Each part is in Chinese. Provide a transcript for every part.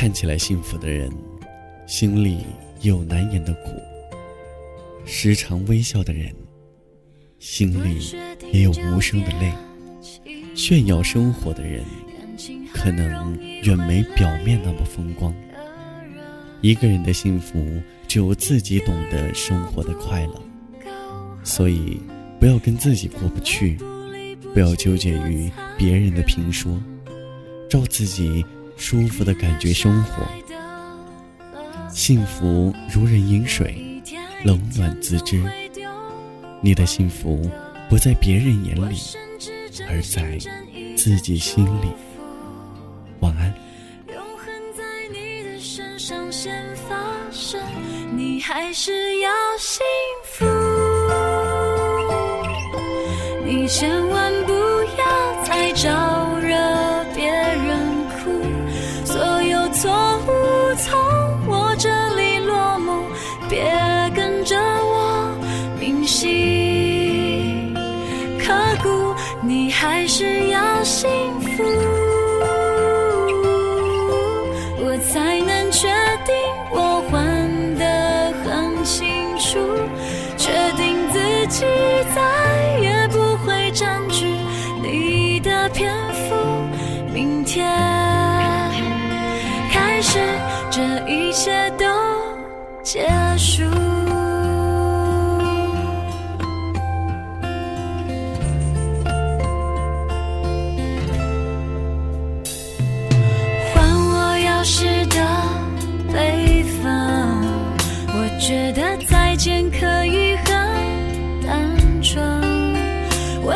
看起来幸福的人，心里有难言的苦；时常微笑的人，心里也有无声的泪。炫耀生活的人，可能远没表面那么风光。一个人的幸福，只有自己懂得生活的快乐。所以，不要跟自己过不去，不要纠结于别人的评说，照自己舒服的感觉生活。幸福如人饮水，冷暖自知。你的幸福不在别人眼里，而在自己心里。晚安。你还是要幸福，你千万不要再招要幸福，我才能确定我还得很清楚。确定自己再也不会占据你的篇幅，明天开始，这一切都结束。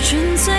纯粹